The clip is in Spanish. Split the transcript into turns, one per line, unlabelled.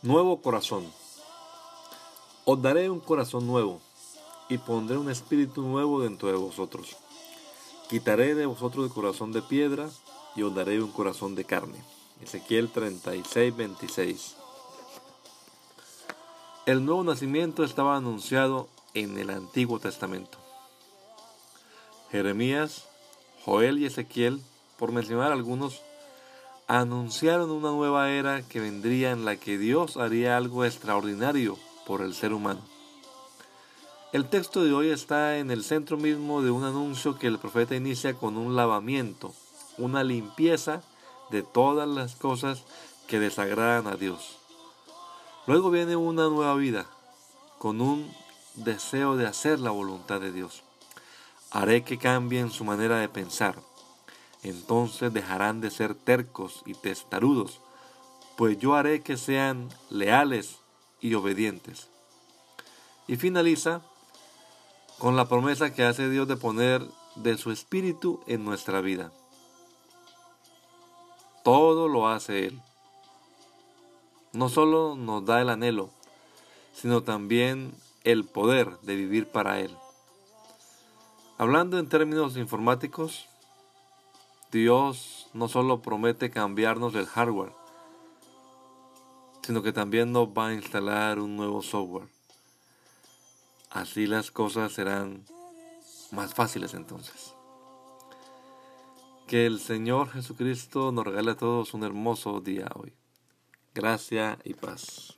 Nuevo corazón. Os daré un corazón nuevo y pondré un espíritu nuevo dentro de vosotros. Quitaré de vosotros el corazón de piedra y os daré un corazón de carne. Ezequiel 36, 26. El nuevo nacimiento estaba anunciado en el Antiguo Testamento. Jeremías, Joel y Ezequiel, por mencionar algunos, anunciaron una nueva era que vendría en la que Dios haría algo extraordinario por el ser humano. El texto de hoy está en el centro mismo de un anuncio que el profeta inicia con un lavamiento, una limpieza de todas las cosas que desagradan a Dios. Luego viene una nueva vida, con un deseo de hacer la voluntad de Dios. Haré que cambien su manera de pensar, entonces dejarán de ser tercos y testarudos, pues yo haré que sean leales y obedientes. Y finaliza con la promesa que hace Dios de poner de su espíritu en nuestra vida. Todo lo hace Él. No solo nos da el anhelo, sino también el poder de vivir para Él. Hablando en términos informáticos, Dios no solo promete cambiarnos el hardware, sino que también nos va a instalar un nuevo software. Así las cosas serán más fáciles entonces. Que el Señor Jesucristo nos regale a todos un hermoso día hoy. Gracia y paz.